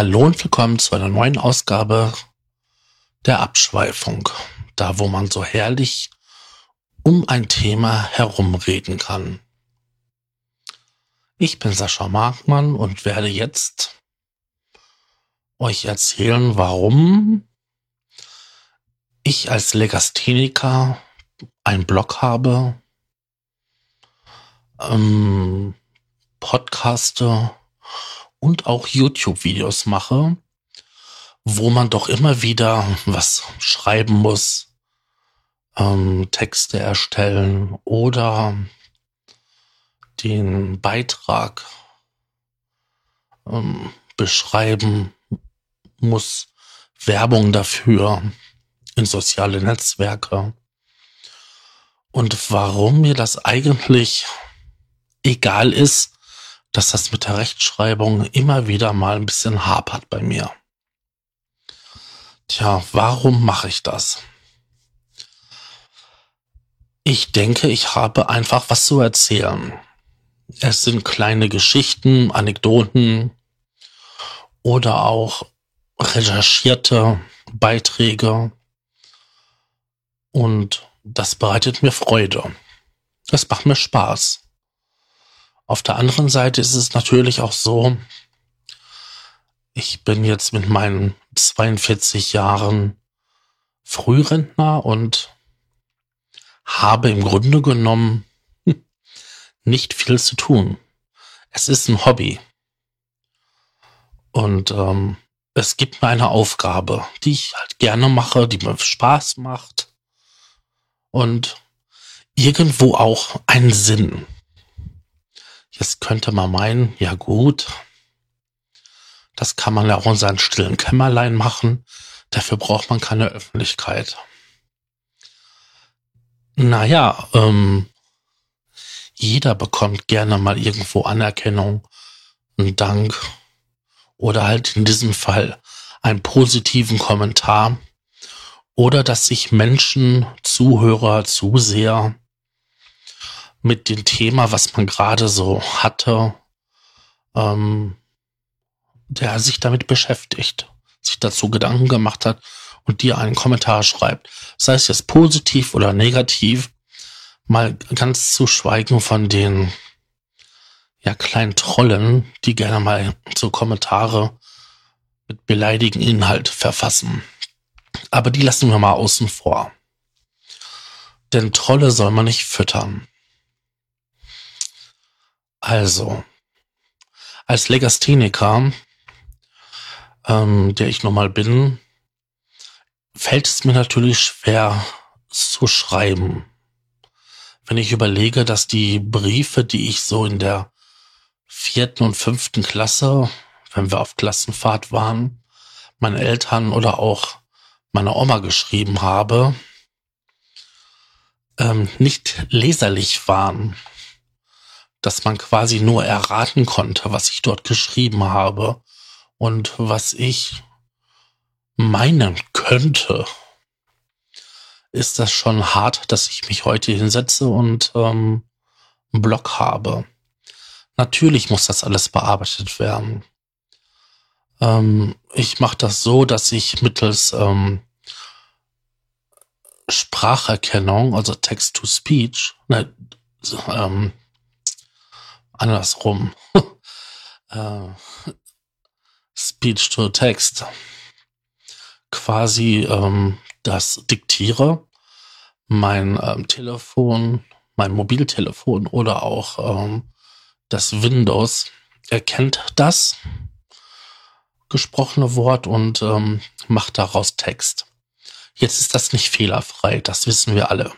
Hallo und willkommen zu einer neuen Ausgabe der Abschweifung. Da, wo man so herrlich um ein Thema herumreden kann. Ich bin Sascha Markmann und werde jetzt euch erzählen, warum ich als Legastheniker einen Blog habe, ähm, podcaste und auch YouTube-Videos mache, wo man doch immer wieder was schreiben muss, ähm, Texte erstellen oder den Beitrag ähm, beschreiben muss, Werbung dafür in soziale Netzwerke. Und warum mir das eigentlich egal ist, dass das mit der Rechtschreibung immer wieder mal ein bisschen hapert bei mir. Tja, warum mache ich das? Ich denke, ich habe einfach was zu erzählen. Es sind kleine Geschichten, Anekdoten oder auch recherchierte Beiträge. Und das bereitet mir Freude. Das macht mir Spaß. Auf der anderen Seite ist es natürlich auch so, ich bin jetzt mit meinen 42 Jahren Frührentner und habe im Grunde genommen nicht viel zu tun. Es ist ein Hobby. Und ähm, es gibt mir eine Aufgabe, die ich halt gerne mache, die mir Spaß macht und irgendwo auch einen Sinn. Jetzt könnte man meinen, ja gut, das kann man ja auch in seinem stillen Kämmerlein machen. Dafür braucht man keine Öffentlichkeit. Naja, ähm, jeder bekommt gerne mal irgendwo Anerkennung, einen Dank oder halt in diesem Fall einen positiven Kommentar oder dass sich Menschen, Zuhörer, Zuseher mit dem Thema, was man gerade so hatte, ähm, der sich damit beschäftigt, sich dazu Gedanken gemacht hat und dir einen Kommentar schreibt. Sei es jetzt positiv oder negativ, mal ganz zu schweigen von den ja kleinen Trollen, die gerne mal so Kommentare mit beleidigen Inhalt verfassen. Aber die lassen wir mal außen vor. Denn Trolle soll man nicht füttern. Also, als Legastheniker, ähm, der ich nun mal bin, fällt es mir natürlich schwer zu schreiben. Wenn ich überlege, dass die Briefe, die ich so in der vierten und fünften Klasse, wenn wir auf Klassenfahrt waren, meinen Eltern oder auch meiner Oma geschrieben habe, ähm, nicht leserlich waren dass man quasi nur erraten konnte, was ich dort geschrieben habe und was ich meinen könnte, ist das schon hart, dass ich mich heute hinsetze und ähm, einen Blog habe. Natürlich muss das alles bearbeitet werden. Ähm, ich mache das so, dass ich mittels ähm, Spracherkennung, also Text-to-Speech, ne, ähm, andersrum. äh, Speech to Text. Quasi ähm, das diktiere. Mein ähm, Telefon, mein Mobiltelefon oder auch ähm, das Windows erkennt das gesprochene Wort und ähm, macht daraus Text. Jetzt ist das nicht fehlerfrei, das wissen wir alle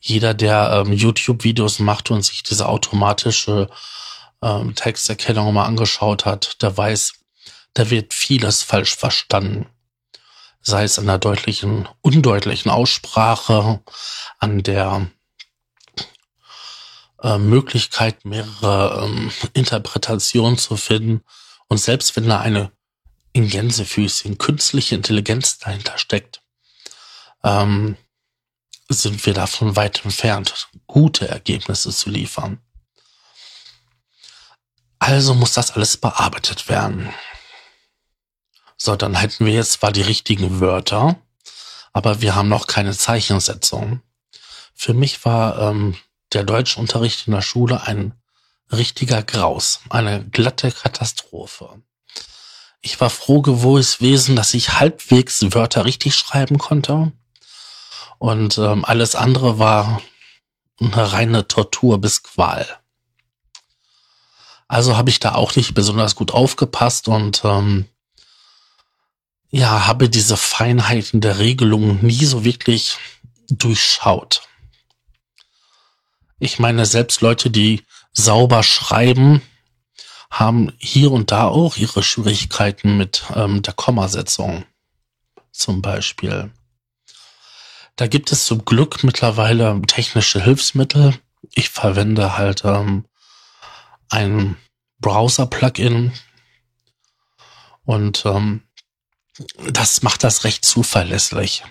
jeder, der ähm, YouTube-Videos macht und sich diese automatische ähm, Texterkennung mal angeschaut hat, der weiß, da wird vieles falsch verstanden. Sei es an der deutlichen, undeutlichen Aussprache, an der äh, Möglichkeit, mehrere ähm, Interpretationen zu finden. Und selbst wenn da eine in Gänsefüßchen künstliche Intelligenz dahinter steckt, ähm, sind wir davon weit entfernt, gute Ergebnisse zu liefern. Also muss das alles bearbeitet werden. So, dann hätten wir jetzt zwar die richtigen Wörter, aber wir haben noch keine Zeichensetzung. Für mich war ähm, der Deutschunterricht in der Schule ein richtiger Graus, eine glatte Katastrophe. Ich war froh gewesen, dass ich halbwegs Wörter richtig schreiben konnte. Und ähm, alles andere war eine reine Tortur bis Qual. Also habe ich da auch nicht besonders gut aufgepasst und ähm, ja, habe diese Feinheiten der Regelung nie so wirklich durchschaut. Ich meine, selbst Leute, die sauber schreiben, haben hier und da auch ihre Schwierigkeiten mit ähm, der Kommasetzung zum Beispiel. Da gibt es zum Glück mittlerweile technische Hilfsmittel. Ich verwende halt ähm, ein Browser-Plugin und ähm, das macht das recht zuverlässig.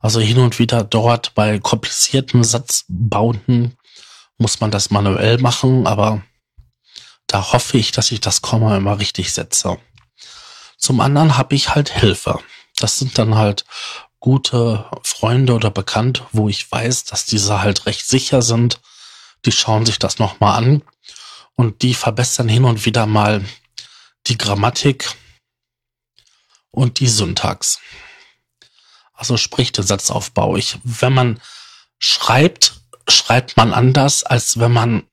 Also hin und wieder dort bei komplizierten Satzbauten muss man das manuell machen, aber da hoffe ich, dass ich das Komma immer richtig setze. Zum anderen habe ich halt Hilfe. Das sind dann halt gute Freunde oder Bekannte, wo ich weiß, dass diese halt recht sicher sind. Die schauen sich das nochmal an und die verbessern hin und wieder mal die Grammatik und die Syntax. Also sprich den Satzaufbau. Ich, wenn man schreibt, schreibt man anders, als wenn man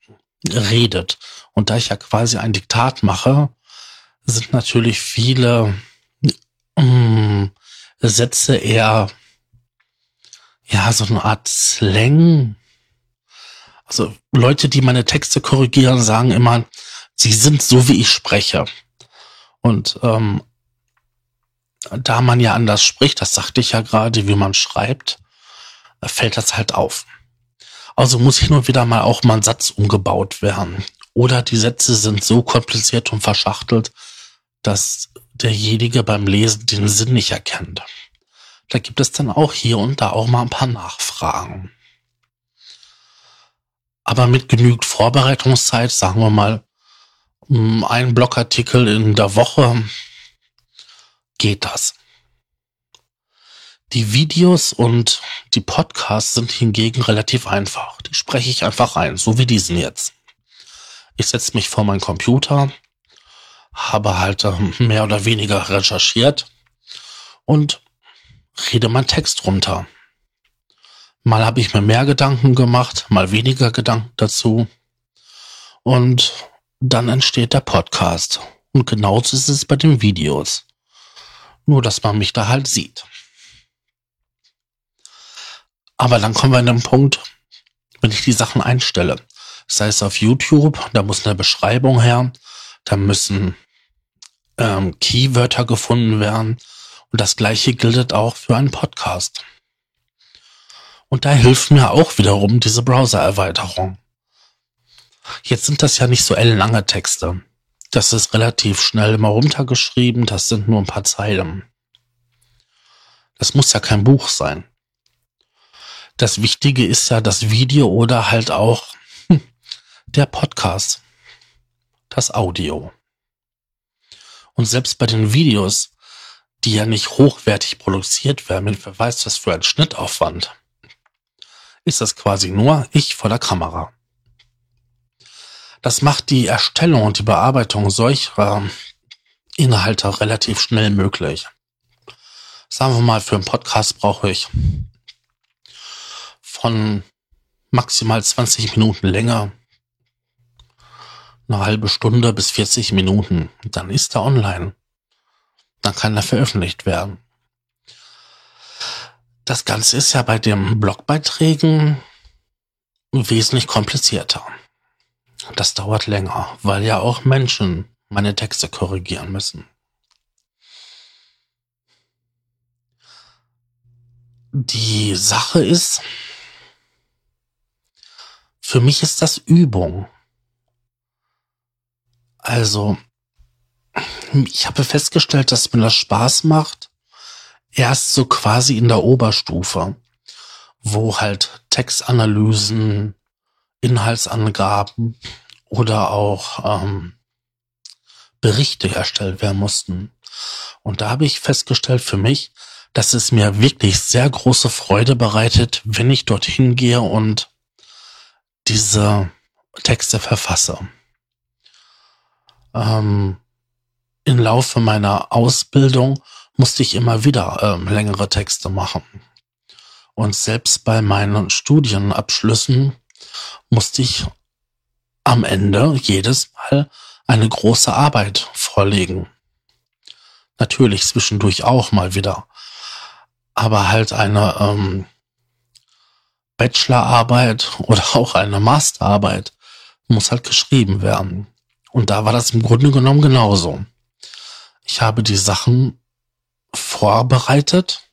redet. Und da ich ja quasi ein Diktat mache, sind natürlich viele ähm, Sätze eher, ja, so eine Art Slang. Also Leute, die meine Texte korrigieren, sagen immer, sie sind so, wie ich spreche. Und ähm, da man ja anders spricht, das sagte ich ja gerade, wie man schreibt, fällt das halt auf. Also muss hin und wieder mal auch mal ein Satz umgebaut werden. Oder die Sätze sind so kompliziert und verschachtelt, dass derjenige beim Lesen den Sinn nicht erkennt. Da gibt es dann auch hier und da auch mal ein paar Nachfragen. Aber mit genügend Vorbereitungszeit, sagen wir mal, ein Blogartikel in der Woche, geht das. Die Videos und die Podcasts sind hingegen relativ einfach. Die spreche ich einfach ein, so wie diesen jetzt. Ich setze mich vor meinen Computer, habe halt ähm, mehr oder weniger recherchiert und rede meinen Text runter. Mal habe ich mir mehr Gedanken gemacht, mal weniger Gedanken dazu. Und dann entsteht der Podcast. Und genauso ist es bei den Videos. Nur, dass man mich da halt sieht. Aber dann kommen wir an den Punkt, wenn ich die Sachen einstelle. Sei es auf YouTube, da muss eine Beschreibung her, da müssen ähm, Keywörter gefunden werden. Und das gleiche gilt auch für einen Podcast. Und da hilft mir auch wiederum diese Browser-Erweiterung. Jetzt sind das ja nicht so ellenlange Texte. Das ist relativ schnell immer runtergeschrieben, das sind nur ein paar Zeilen. Das muss ja kein Buch sein. Das Wichtige ist ja das Video oder halt auch hm, der Podcast, das Audio. Und selbst bei den Videos, die ja nicht hochwertig produziert werden, mit wer weiß was für ein Schnittaufwand, ist das quasi nur ich vor der Kamera. Das macht die Erstellung und die Bearbeitung solcher Inhalte relativ schnell möglich. Sagen wir mal, für einen Podcast brauche ich von maximal 20 Minuten länger, eine halbe Stunde bis 40 Minuten. Dann ist er online. Dann kann er veröffentlicht werden. Das Ganze ist ja bei den Blogbeiträgen wesentlich komplizierter. Das dauert länger, weil ja auch Menschen meine Texte korrigieren müssen. Die Sache ist, für mich ist das Übung. Also, ich habe festgestellt, dass mir das Spaß macht, erst so quasi in der Oberstufe, wo halt Textanalysen, Inhaltsangaben oder auch ähm, Berichte erstellt werden mussten. Und da habe ich festgestellt für mich, dass es mir wirklich sehr große Freude bereitet, wenn ich dorthin gehe und diese Texte verfasse. Ähm, Im Laufe meiner Ausbildung musste ich immer wieder ähm, längere Texte machen. Und selbst bei meinen Studienabschlüssen musste ich am Ende jedes Mal eine große Arbeit vorlegen. Natürlich zwischendurch auch mal wieder. Aber halt eine ähm, Bachelorarbeit oder auch eine Masterarbeit muss halt geschrieben werden. Und da war das im Grunde genommen genauso. Ich habe die Sachen vorbereitet,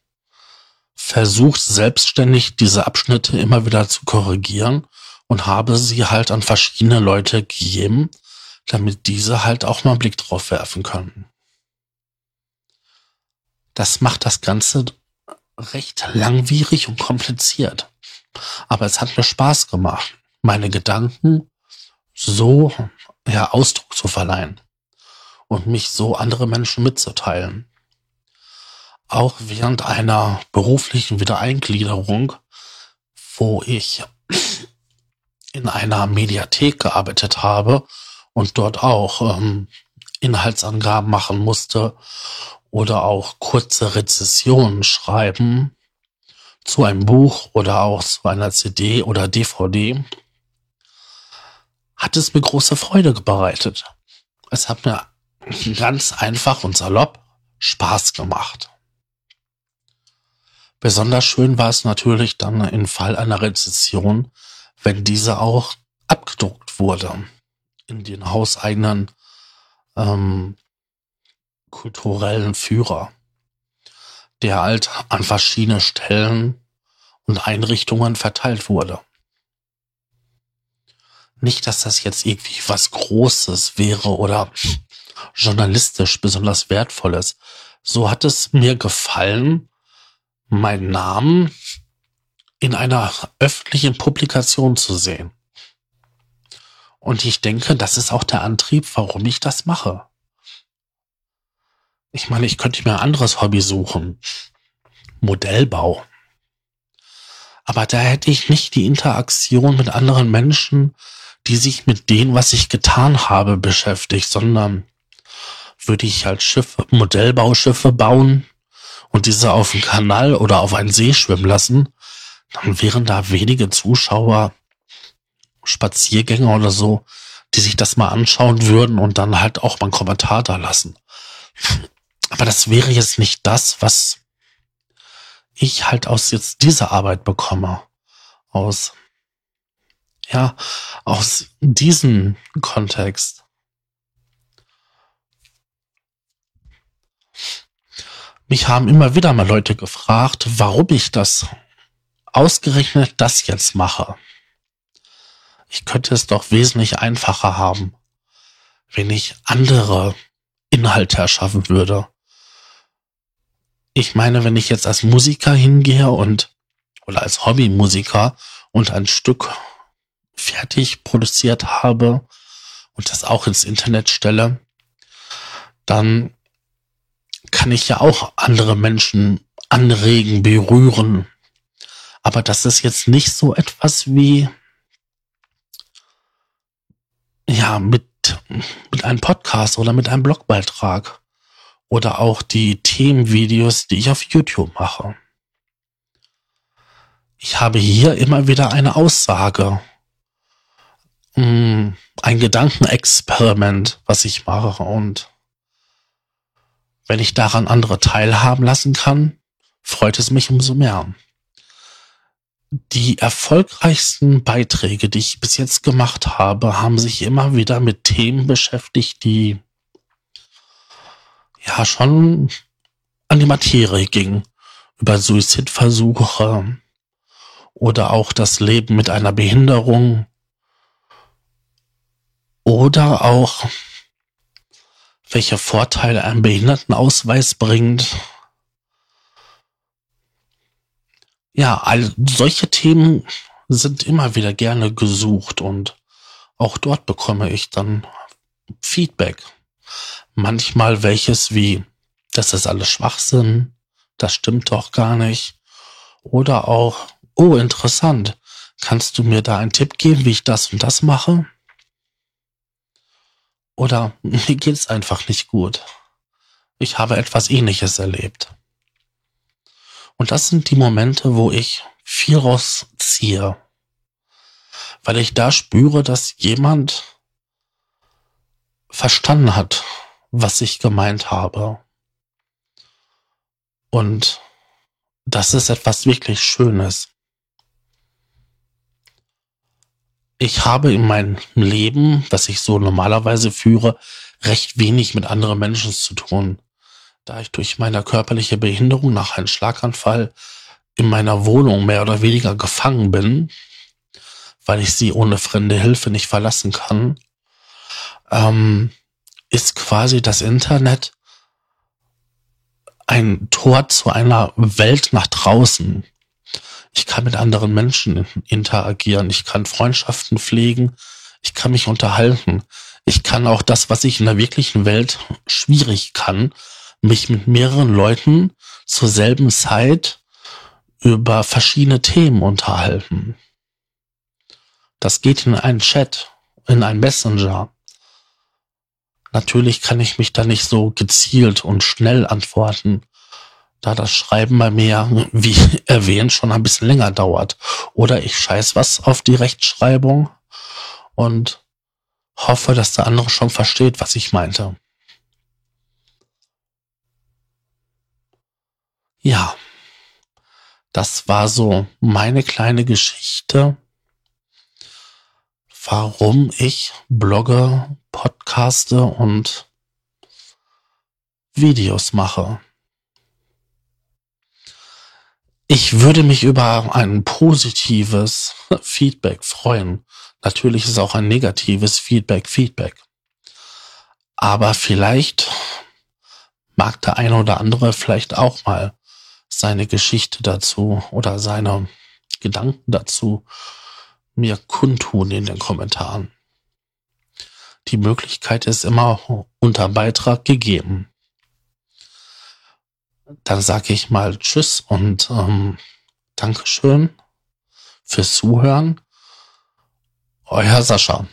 versucht selbstständig diese Abschnitte immer wieder zu korrigieren und habe sie halt an verschiedene Leute gegeben, damit diese halt auch mal einen Blick drauf werfen können. Das macht das Ganze recht langwierig und kompliziert. Aber es hat mir Spaß gemacht, meine Gedanken so ja, Ausdruck zu verleihen und mich so andere Menschen mitzuteilen. Auch während einer beruflichen Wiedereingliederung, wo ich in einer Mediathek gearbeitet habe und dort auch ähm, Inhaltsangaben machen musste oder auch kurze Rezessionen schreiben zu einem Buch oder auch zu einer CD oder DVD, hat es mir große Freude bereitet. Es hat mir ganz einfach und salopp Spaß gemacht. Besonders schön war es natürlich dann im Fall einer Rezession, wenn diese auch abgedruckt wurde in den hauseigenen ähm, kulturellen Führer, der halt an verschiedene Stellen und Einrichtungen verteilt wurde. Nicht, dass das jetzt irgendwie was Großes wäre oder journalistisch besonders Wertvolles. So hat es mir gefallen, meinen Namen in einer öffentlichen Publikation zu sehen. Und ich denke, das ist auch der Antrieb, warum ich das mache. Ich meine, ich könnte mir ein anderes Hobby suchen. Modellbau. Aber da hätte ich nicht die Interaktion mit anderen Menschen, die sich mit dem, was ich getan habe, beschäftigt, sondern würde ich halt Schiffe, Modellbauschiffe bauen und diese auf den Kanal oder auf einen See schwimmen lassen, dann wären da wenige Zuschauer, Spaziergänger oder so, die sich das mal anschauen würden und dann halt auch mal einen Kommentar da lassen. Aber das wäre jetzt nicht das, was ich halt aus jetzt dieser Arbeit bekomme. Aus, ja, aus diesem Kontext. Mich haben immer wieder mal Leute gefragt, warum ich das ausgerechnet das jetzt mache. Ich könnte es doch wesentlich einfacher haben, wenn ich andere Inhalte erschaffen würde. Ich meine, wenn ich jetzt als Musiker hingehe und oder als Hobbymusiker und ein Stück fertig produziert habe und das auch ins Internet stelle, dann kann ich ja auch andere Menschen anregen, berühren, aber das ist jetzt nicht so etwas wie, ja, mit, mit einem Podcast oder mit einem Blogbeitrag oder auch die Themenvideos, die ich auf YouTube mache. Ich habe hier immer wieder eine Aussage, hm, ein Gedankenexperiment, was ich mache und wenn ich daran andere teilhaben lassen kann, freut es mich umso mehr die erfolgreichsten Beiträge, die ich bis jetzt gemacht habe, haben sich immer wieder mit Themen beschäftigt, die ja schon an die Materie gingen. Über Suizidversuche oder auch das Leben mit einer Behinderung oder auch welche Vorteile ein Behindertenausweis bringt ja, all solche Themen sind immer wieder gerne gesucht und auch dort bekomme ich dann Feedback. Manchmal welches wie, das ist alles Schwachsinn, das stimmt doch gar nicht. Oder auch, oh, interessant, kannst du mir da einen Tipp geben, wie ich das und das mache? Oder mir geht's einfach nicht gut. Ich habe etwas ähnliches erlebt. Und das sind die Momente, wo ich viel rausziehe. Weil ich da spüre, dass jemand verstanden hat, was ich gemeint habe. Und das ist etwas wirklich Schönes. Ich habe in meinem Leben, was ich so normalerweise führe, recht wenig mit anderen Menschen zu tun. Da ich durch meine körperliche Behinderung nach einem Schlaganfall in meiner Wohnung mehr oder weniger gefangen bin, weil ich sie ohne fremde Hilfe nicht verlassen kann, ähm, ist quasi das Internet ein Tor zu einer Welt nach draußen. Ich kann mit anderen Menschen interagieren, ich kann Freundschaften pflegen, ich kann mich unterhalten. Ich kann auch das, was ich in der wirklichen Welt schwierig kann, mich mit mehreren Leuten zur selben Zeit über verschiedene Themen unterhalten. Das geht in einen Chat, in einen Messenger. Natürlich kann ich mich da nicht so gezielt und schnell antworten, da das Schreiben bei mir, wie erwähnt, schon ein bisschen länger dauert. Oder ich scheiß was auf die Rechtschreibung und hoffe, dass der andere schon versteht, was ich meinte. Ja, das war so meine kleine Geschichte, warum ich blogge, podcaste und Videos mache. Ich würde mich über ein positives Feedback freuen. Natürlich ist auch ein negatives Feedback Feedback. Aber vielleicht mag der eine oder andere vielleicht auch mal seine Geschichte dazu oder seine Gedanken dazu mir kundtun in den Kommentaren. Die Möglichkeit ist immer unter Beitrag gegeben. Dann sage ich mal Tschüss und ähm, Dankeschön fürs Zuhören. Euer Sascha.